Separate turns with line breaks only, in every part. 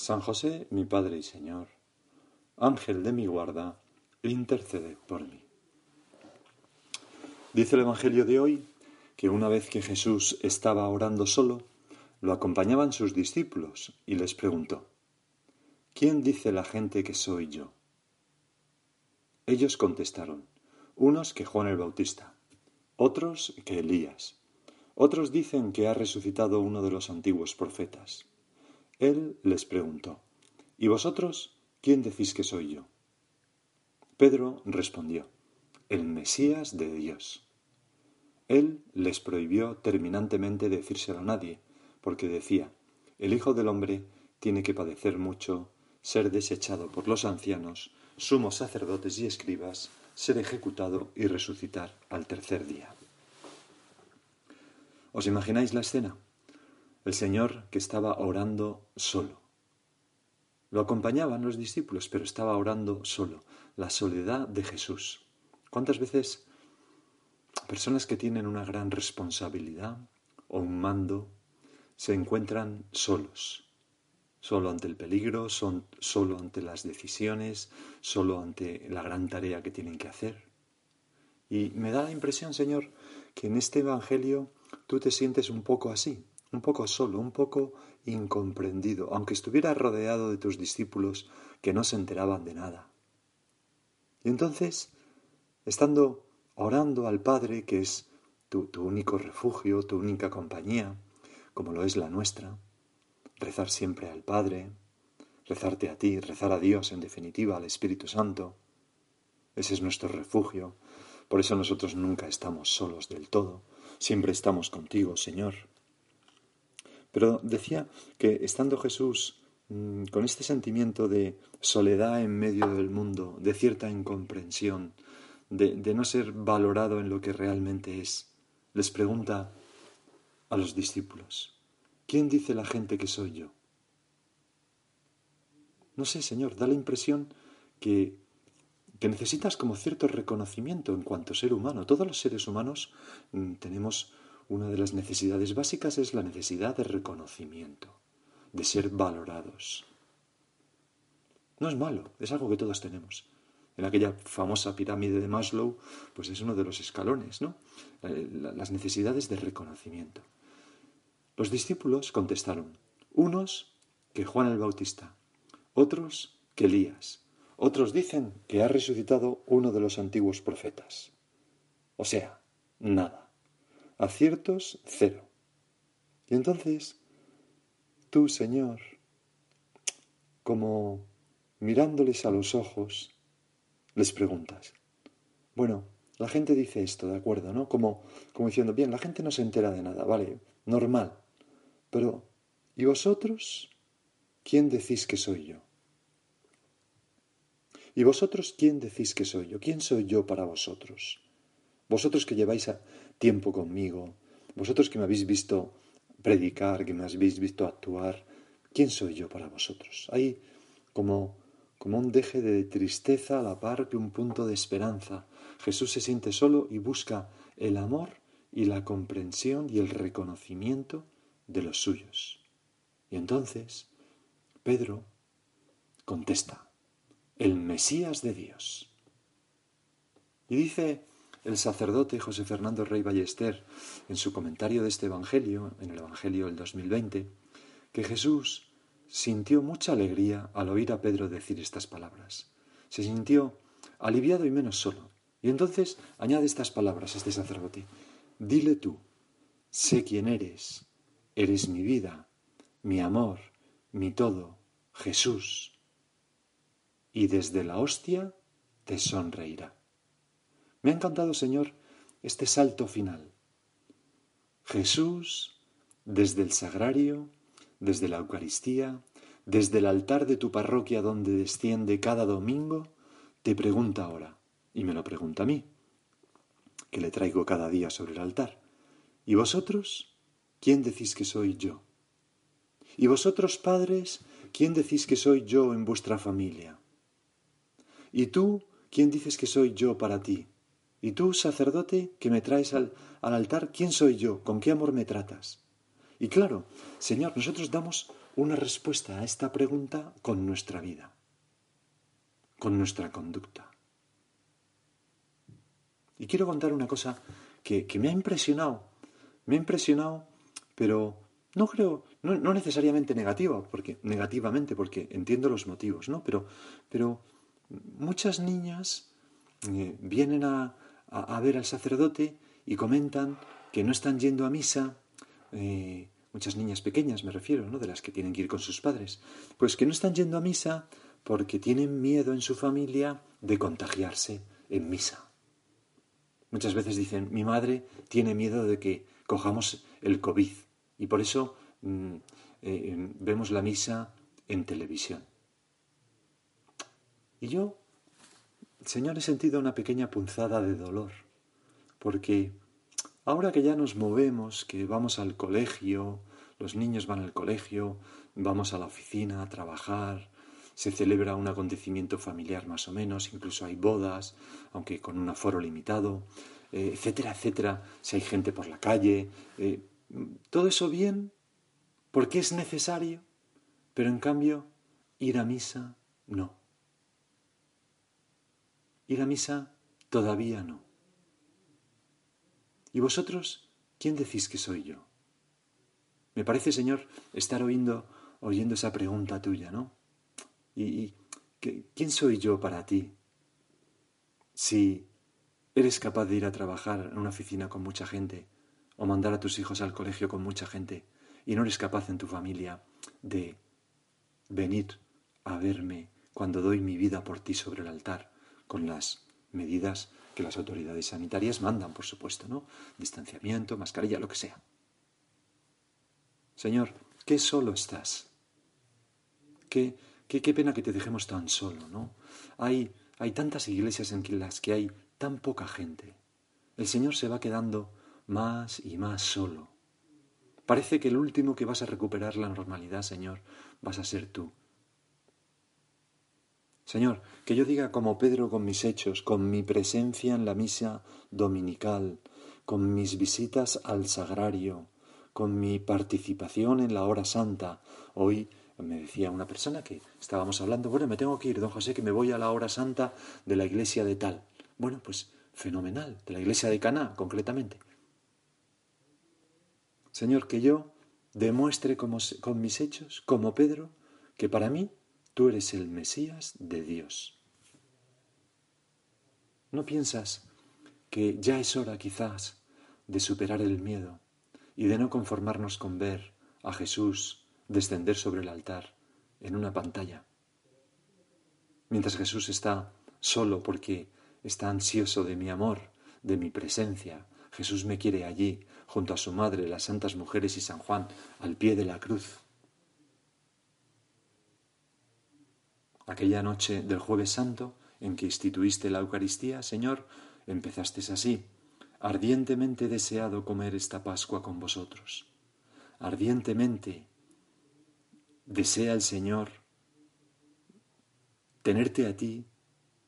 San José, mi Padre y Señor, Ángel de mi guarda, intercede por mí. Dice el Evangelio de hoy que una vez que Jesús estaba orando solo, lo acompañaban sus discípulos y les preguntó, ¿quién dice la gente que soy yo? Ellos contestaron, unos que Juan el Bautista, otros que Elías, otros dicen que ha resucitado uno de los antiguos profetas. Él les preguntó, ¿Y vosotros quién decís que soy yo? Pedro respondió, el Mesías de Dios. Él les prohibió terminantemente decírselo a nadie, porque decía, el Hijo del Hombre tiene que padecer mucho, ser desechado por los ancianos, sumos sacerdotes y escribas, ser ejecutado y resucitar al tercer día. ¿Os imagináis la escena? El Señor que estaba orando solo. Lo acompañaban los discípulos, pero estaba orando solo. La soledad de Jesús. ¿Cuántas veces personas que tienen una gran responsabilidad o un mando se encuentran solos? Solo ante el peligro, son, solo ante las decisiones, solo ante la gran tarea que tienen que hacer. Y me da la impresión, Señor, que en este Evangelio tú te sientes un poco así, un poco solo, un poco incomprendido, aunque estuvieras rodeado de tus discípulos que no se enteraban de nada. Y entonces, estando orando al Padre, que es tu único refugio, tu única compañía, como lo es la nuestra, rezar siempre al Padre, rezarte a ti, rezar a Dios, en definitiva, al Espíritu Santo, ese es nuestro refugio. Por eso nosotros nunca estamos solos del todo, siempre estamos contigo, Señor. Pero decía que estando Jesús mm, con este sentimiento de soledad en medio del mundo, de cierta incomprensión, de, de no ser valorado en lo que realmente es, les pregunta a los discípulos, ¿quién dice la gente que soy yo? No sé, Señor, da la impresión que, que necesitas como cierto reconocimiento en cuanto ser humano. Todos los seres humanos mm, tenemos una de las necesidades básicas es la necesidad de reconocimiento, de ser valorados. No es malo, es algo que todos tenemos. En aquella famosa pirámide de Maslow, pues es uno de los escalones, ¿no? Eh, las necesidades de reconocimiento. Los discípulos contestaron, unos que Juan el Bautista, otros que Elías, otros dicen que ha resucitado uno de los antiguos profetas. O sea, nada aciertos cero. Y entonces, tú, Señor, como mirándoles a los ojos, les preguntas, bueno, la gente dice esto, ¿de acuerdo? ¿No? Como, como diciendo, bien, la gente no se entera de nada, vale, normal. Pero, ¿y vosotros? ¿Quién decís que soy yo? ¿Y vosotros quién decís que soy yo? ¿Quién soy yo para vosotros? Vosotros que lleváis tiempo conmigo, vosotros que me habéis visto predicar, que me habéis visto actuar, ¿quién soy yo para vosotros? Hay como, como un deje de tristeza a la par que un punto de esperanza. Jesús se siente solo y busca el amor y la comprensión y el reconocimiento de los suyos. Y entonces Pedro contesta, el Mesías de Dios. Y dice el sacerdote José Fernando Rey Ballester, en su comentario de este Evangelio, en el Evangelio del 2020, que Jesús sintió mucha alegría al oír a Pedro decir estas palabras. Se sintió aliviado y menos solo. Y entonces añade estas palabras a este sacerdote. Dile tú, sé quién eres, eres mi vida, mi amor, mi todo, Jesús. Y desde la hostia te sonreirá. Me ha encantado, Señor, este salto final. Jesús, desde el sagrario, desde la Eucaristía, desde el altar de tu parroquia donde desciende cada domingo, te pregunta ahora, y me lo pregunta a mí, que le traigo cada día sobre el altar. ¿Y vosotros? ¿Quién decís que soy yo? ¿Y vosotros, padres, quién decís que soy yo en vuestra familia? ¿Y tú, quién dices que soy yo para ti? ¿Y tú, sacerdote, que me traes al, al altar, quién soy yo? ¿Con qué amor me tratas? Y claro, Señor, nosotros damos una respuesta a esta pregunta con nuestra vida, con nuestra conducta. Y quiero contar una cosa que, me ha impresionado, me ha impresionado, pero no creo, no, necesariamente negativa, porque, negativamente, porque entiendo los motivos, ¿no? Pero, pero muchas niñas eh, vienen a, ver al sacerdote y comentan que no están yendo a misa, eh, muchas niñas pequeñas me refiero, ¿no? De las que tienen que ir con sus padres, pues que no están yendo a misa porque tienen miedo en su familia de contagiarse en misa. Muchas veces dicen, mi madre tiene miedo de que cojamos el COVID y por eso mm, eh, vemos la misa en televisión. Y yo, Señor, he sentido una pequeña punzada de dolor, porque ahora que ya nos movemos, que vamos al colegio, los niños van al colegio, vamos a la oficina a trabajar, se celebra un acontecimiento familiar más o menos, incluso hay bodas, aunque con un aforo limitado, eh, etcétera, etcétera, si hay gente por la calle, eh, todo eso bien, porque es necesario, pero en cambio ir a misa no. Ir a misa todavía no. ¿Y vosotros quién decís que soy yo? Me parece, Señor, estar oyendo esa pregunta tuya, ¿no? ¿Y, quién soy yo para ti? Si eres capaz de ir a trabajar en una oficina con mucha gente o mandar a tus hijos al colegio con mucha gente y no eres capaz en tu familia de venir a verme cuando doy mi vida por ti sobre el altar con las medidas que las autoridades sanitarias mandan, por supuesto, ¿no? Distanciamiento, mascarilla, lo que sea. Señor, qué solo estás. Qué, Qué, pena que te dejemos tan solo, ¿no? Hay, hay tantas iglesias en las que hay tan poca gente. El Señor se va quedando más y más solo. Parece que el último que vas a recuperar la normalidad, Señor, vas a ser tú. Señor, que yo diga como Pedro con mis hechos, con mi presencia en la misa dominical, con mis visitas al sagrario, con mi participación en la hora santa. Hoy me decía una persona que estábamos hablando, bueno, me tengo que ir, don José, que me voy a la hora santa de la iglesia de tal. Bueno, pues fenomenal, de la iglesia de Caná, concretamente. Señor, que yo demuestre con mis hechos, como Pedro, que para mí tú eres el Mesías de Dios. ¿No piensas que ya es hora quizás de superar el miedo y de no conformarnos con ver a Jesús descender sobre el altar en una pantalla. Mientras Jesús está solo porque está ansioso de mi amor, de mi presencia, Jesús me quiere allí, junto a su madre, las santas mujeres y San Juan, al pie de la cruz. Aquella noche del jueves santo, en que instituiste la Eucaristía, Señor, empezaste así, ardientemente deseado comer esta Pascua con vosotros. Ardientemente desea el Señor tenerte a ti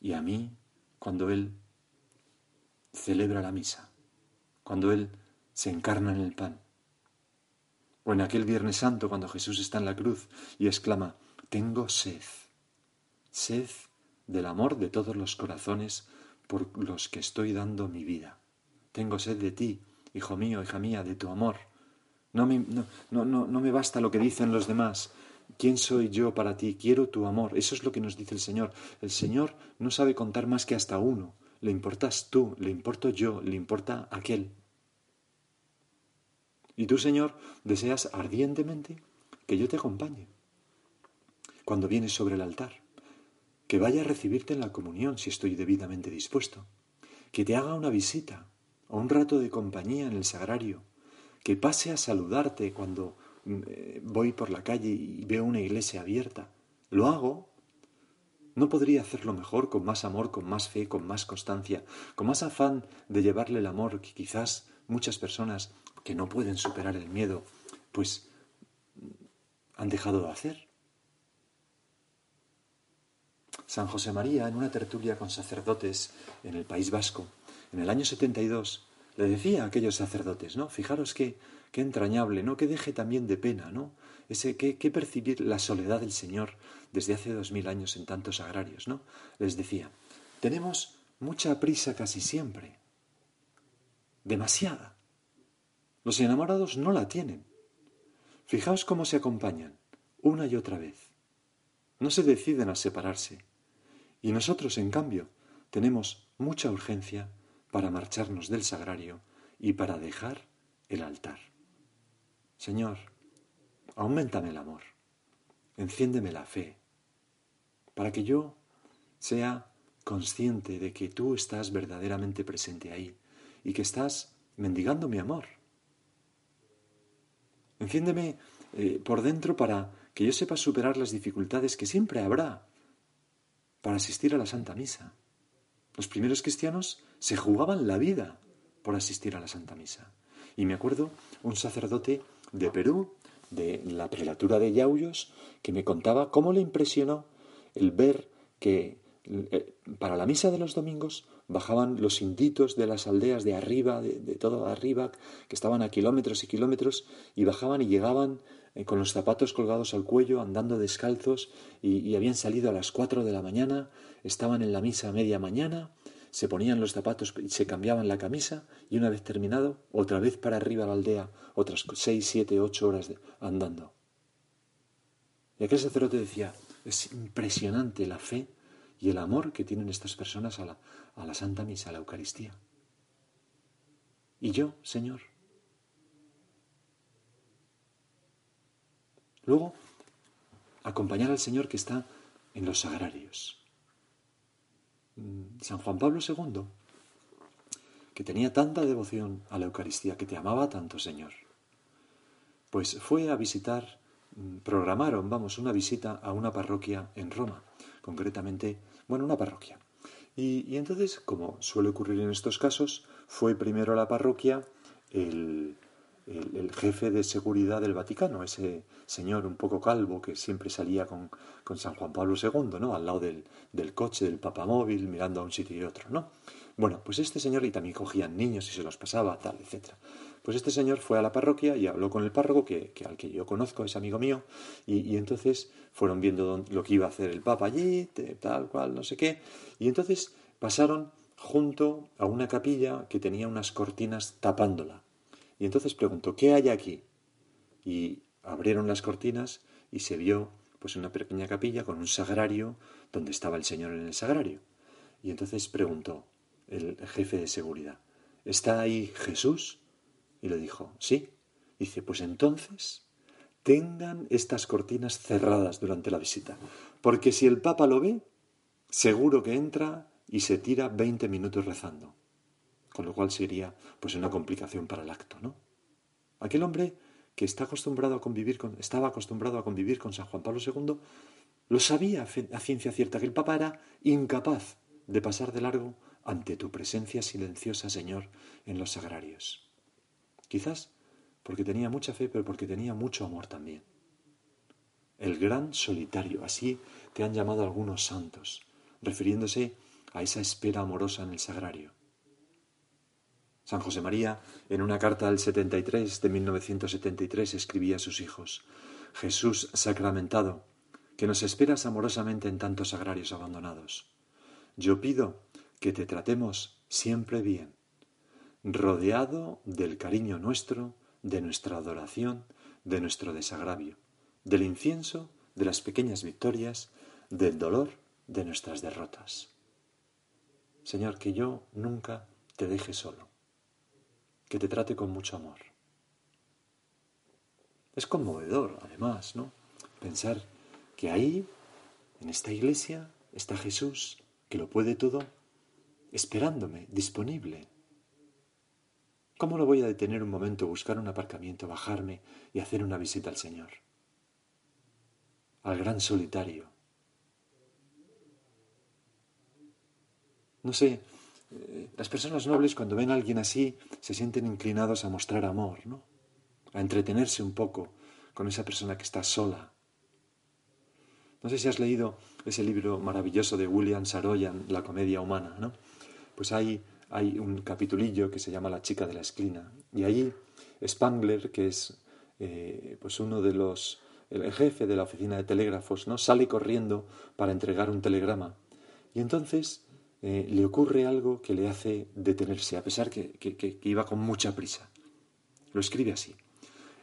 y a mí cuando Él celebra la misa, cuando Él se encarna en el pan. O en aquel Viernes Santo cuando Jesús está en la cruz y exclama, tengo sed, sed del amor de todos los corazones por los que estoy dando mi vida. Tengo sed de ti, hijo mío, hija mía, de tu amor. No me, no, no, no me basta lo que dicen los demás, ¿Quién soy yo para ti? Quiero tu amor. Eso es lo que nos dice el Señor. El Señor no sabe contar más que hasta uno. Le importas tú, le importo yo, le importa aquel. Y tú, Señor, deseas ardientemente que yo te acompañe cuando vienes sobre el altar, que vaya a recibirte en la comunión si estoy debidamente dispuesto, que te haga una visita o un rato de compañía en el sagrario, que pase a saludarte cuando mm, eh, voy por la calle y veo una iglesia abierta. Lo hago. ¿No podría hacerlo mejor, con más amor, con más fe, con más constancia, con más afán de llevarle el amor que quizás muchas personas que no pueden superar el miedo, pues han dejado de hacer? San José María, en una tertulia con sacerdotes en el País Vasco, en el año 72, le decía a aquellos sacerdotes, ¿no? Fijaros qué, qué entrañable, ¿no? Que deje también de pena, ¿no? Ese que, que percibir la soledad del Señor desde hace dos mil años en tantos agrarios, ¿no? Les decía, tenemos mucha prisa casi siempre, demasiada. Los enamorados no la tienen. Fijaos cómo se acompañan, una y otra vez. No se deciden a separarse, y nosotros, en cambio, tenemos mucha urgencia para marcharnos del sagrario y para dejar el altar. Señor, aumentame el amor, enciéndeme la fe, para que yo sea consciente de que tú estás verdaderamente presente ahí y que estás mendigando mi amor. Enciéndeme eh, por dentro para que yo sepa superar las dificultades que siempre habrá para asistir a la Santa Misa. Los primeros cristianos se jugaban la vida por asistir a la Santa Misa. Y me acuerdo un sacerdote de Perú, de la prelatura de Yauyos, que me contaba cómo le impresionó el ver que eh, para la misa de los domingos bajaban los inditos de las aldeas de arriba, de, de todo arriba, que estaban a kilómetros y kilómetros, y bajaban y llegaban eh, con los zapatos colgados al cuello, andando descalzos, y, habían salido a las cuatro de la mañana, estaban en la misa a media mañana, se ponían los zapatos y se cambiaban la camisa, y una vez terminado, otra vez para arriba a la aldea, otras seis, siete, ocho horas andando. Y aquel sacerdote decía, es impresionante la fe y el amor que tienen estas personas a la, a la Santa Misa, a la Eucaristía. Y yo, Señor, Luego, acompañar al Señor que está en los sagrarios. Mm, San Juan Pablo II, que tenía tanta devoción a la Eucaristía, que te amaba tanto, Señor, pues fue a visitar, mm, programaron, vamos, una visita a una parroquia en Roma, concretamente, bueno, una parroquia. Y, y entonces, como suele ocurrir en estos casos, fue primero a la parroquia el, el, jefe de seguridad del Vaticano, ese señor un poco calvo que siempre salía con, con San Juan Pablo II, ¿no? Al lado del, del, coche, del papamóvil, mirando a un sitio y otro, ¿no? Bueno, pues este señor, y también cogían niños y se los pasaba, tal, etc. Pues este señor fue a la parroquia y habló con el párroco, que, que al que yo conozco, es amigo mío, y, y entonces fueron viendo lo que iba a hacer el Papa allí, tal cual, no sé qué, y entonces pasaron junto a una capilla que tenía unas cortinas tapándola. Y entonces preguntó, ¿qué hay aquí? Y abrieron las cortinas y se vio pues una pequeña capilla con un sagrario donde estaba el Señor en el sagrario. Y entonces preguntó el jefe de seguridad, ¿está ahí Jesús? Y le dijo, sí. dice, pues entonces tengan estas cortinas cerradas durante la visita, porque si el Papa lo ve, seguro que entra y se tira veinte minutos rezando con lo cual sería pues una complicación para el acto, ¿no? Aquel hombre que está acostumbrado a convivir con, estaba acostumbrado a convivir con San Juan Pablo II, lo sabía a ciencia cierta que el Papa era incapaz de pasar de largo ante tu presencia silenciosa, Señor, en los sagrarios. Quizás porque tenía mucha fe, pero porque tenía mucho amor también. El gran solitario, así te han llamado algunos santos, refiriéndose a esa espera amorosa en el sagrario. San José María, en una carta al 73 de 1973, escribía a sus hijos, Jesús sacramentado, que nos esperas amorosamente en tantos agrarios abandonados. Yo pido que te tratemos siempre bien, rodeado del cariño nuestro, de nuestra adoración, de nuestro desagravio, del incienso, de las pequeñas victorias, del dolor, de nuestras derrotas. Señor, que yo nunca te deje solo que te trate con mucho amor. Es conmovedor, además, ¿no? Pensar que ahí, en esta iglesia, está Jesús, que lo puede todo, esperándome, disponible. ¿Cómo no voy a detener un momento, buscar un aparcamiento, bajarme y hacer una visita al Señor? Al gran solitario. No sé, eh, las personas nobles cuando ven a alguien así se sienten inclinados a mostrar amor, ¿no? A entretenerse un poco con esa persona que está sola. No sé si has leído ese libro maravilloso de William Saroyan, La comedia humana, ¿no? Pues hay hay un capitulillo que se llama La chica de la esquina. Y allí Spangler, que es eh, pues uno de los, el jefe de la oficina de telégrafos, ¿no? sale corriendo para entregar un telegrama. Y entonces eh, le ocurre algo que le hace detenerse, a pesar que, que iba con mucha prisa. Lo escribe así.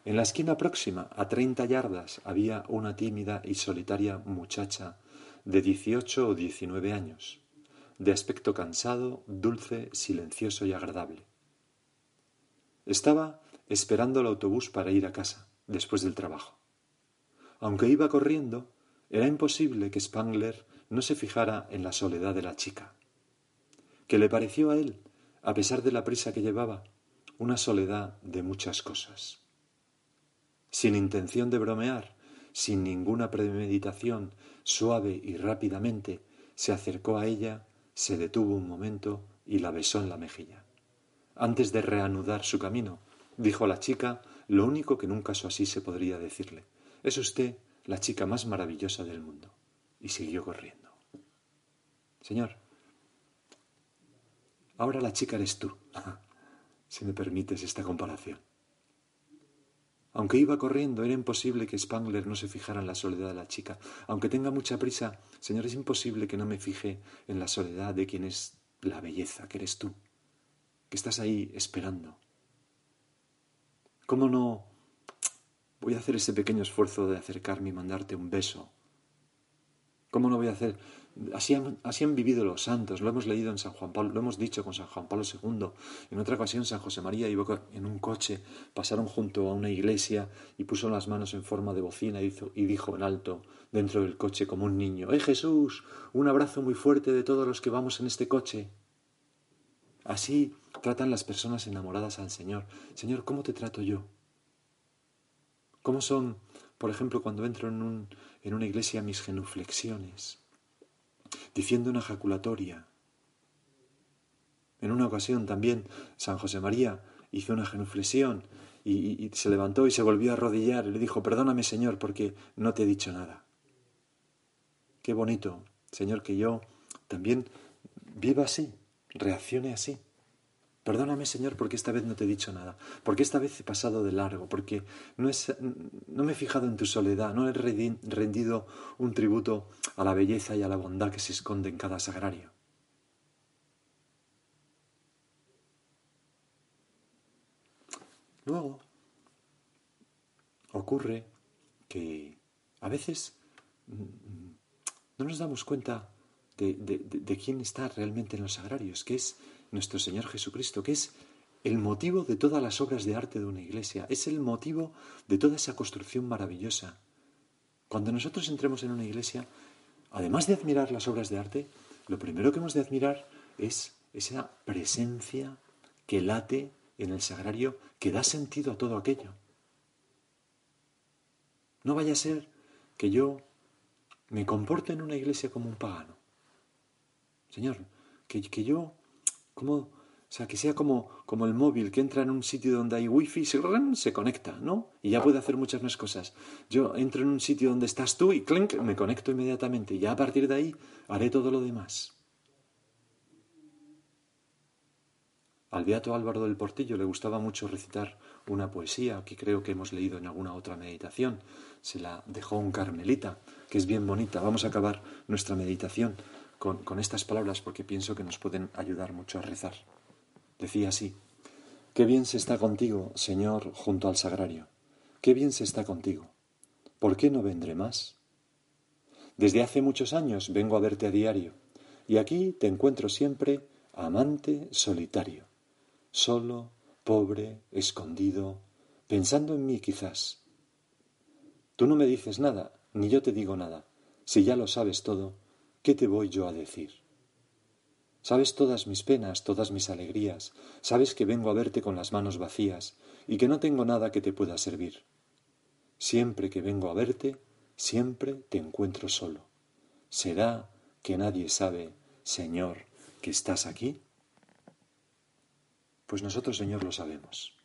En la esquina próxima, a treinta yardas, había una tímida y solitaria muchacha de dieciocho o diecinueve años de aspecto cansado, dulce, silencioso y agradable. Estaba esperando el autobús para ir a casa, después del trabajo. Aunque iba corriendo, era imposible que Spangler no se fijara en la soledad de la chica, que le pareció a él, a pesar de la prisa que llevaba, una soledad de muchas cosas. Sin intención de bromear, sin ninguna premeditación, suave y rápidamente, se acercó a ella se detuvo un momento y la besó en la mejilla. Antes de reanudar su camino, dijo a la chica lo único que en un caso así se podría decirle. Es usted la chica más maravillosa del mundo. Y siguió corriendo. Señor, ahora la chica eres tú, si me permites esta comparación. Aunque iba corriendo, era imposible que Spangler no se fijara en la soledad de la chica. Aunque tenga mucha prisa, Señor, es imposible que no me fije en la soledad de quien es la belleza, que eres tú, que estás ahí esperando. ¿Cómo no voy a hacer ese pequeño esfuerzo de acercarme y mandarte un beso? ¿Cómo no voy a hacer Así han, vivido los santos, lo hemos leído en San Juan Pablo, lo hemos dicho con San Juan Pablo II. En otra ocasión, San José María iba en un coche, pasaron junto a una iglesia y puso las manos en forma de bocina y, y dijo en alto, dentro del coche, como un niño: ¡Eh Jesús! Un abrazo muy fuerte de todos los que vamos en este coche. Así tratan las personas enamoradas al Señor. Señor, ¿cómo te trato yo? ¿Cómo son, por ejemplo, cuando entro en, en una iglesia mis genuflexiones? Diciendo una ejaculatoria. En una ocasión también San José María hizo una genuflexión y, se levantó y se volvió a arrodillar y le dijo, perdóname Señor porque no te he dicho nada. Qué bonito, Señor, que yo también viva así, reaccione así. Perdóname, Señor, porque esta vez no te he dicho nada, porque esta vez he pasado de largo, porque no, no me he fijado en tu soledad, no he rendido un tributo a la belleza y a la bondad que se esconde en cada sagrario. Luego, ocurre que a veces mm, no nos damos cuenta de, de quién está realmente en los sagrarios, que es nuestro Señor Jesucristo, que es el motivo de todas las obras de arte de una iglesia, es el motivo de toda esa construcción maravillosa. Cuando nosotros entremos en una iglesia, además de admirar las obras de arte, lo primero que hemos de admirar es esa presencia que late en el sagrario, que da sentido a todo aquello. No vaya a ser que yo me comporte en una iglesia como un pagano. Señor, que, que yo o sea, que sea como, como el móvil que entra en un sitio donde hay wifi, se, se conecta, ¿no? Y ya puede hacer muchas más cosas. Yo entro en un sitio donde estás tú y clink, me conecto inmediatamente. Y ya a partir de ahí haré todo lo demás. Al beato Álvaro del Portillo le gustaba mucho recitar una poesía que creo que hemos leído en alguna otra meditación. Se la dejó un carmelita, que es bien bonita. Vamos a acabar nuestra meditación con, estas palabras porque pienso que nos pueden ayudar mucho a rezar. Decía así, Qué bien se está contigo, Señor, junto al sagrario. Qué bien se está contigo. ¿Por qué no vendré más? Desde hace muchos años vengo a verte a diario, y aquí te encuentro siempre amante solitario, solo, pobre, escondido, pensando en mí quizás. Tú no me dices nada, ni yo te digo nada. Si ya lo sabes todo, ¿qué te voy yo a decir? Sabes todas mis penas, todas mis alegrías, sabes que vengo a verte con las manos vacías y que no tengo nada que te pueda servir. Siempre que vengo a verte, siempre te encuentro solo. ¿Será que nadie sabe, Señor, que estás aquí? Pues nosotros, Señor, lo sabemos.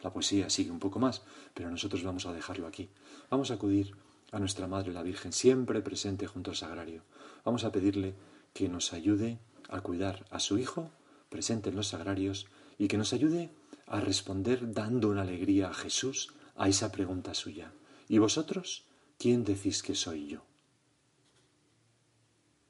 La poesía sigue un poco más, pero nosotros vamos a dejarlo aquí. Vamos a acudir a nuestra Madre la Virgen, siempre presente junto al sagrario. Vamos a pedirle que nos ayude a cuidar a su Hijo presente en los sagrarios y que nos ayude a responder dando una alegría a Jesús a esa pregunta suya. ¿Y vosotros quién decís que soy yo?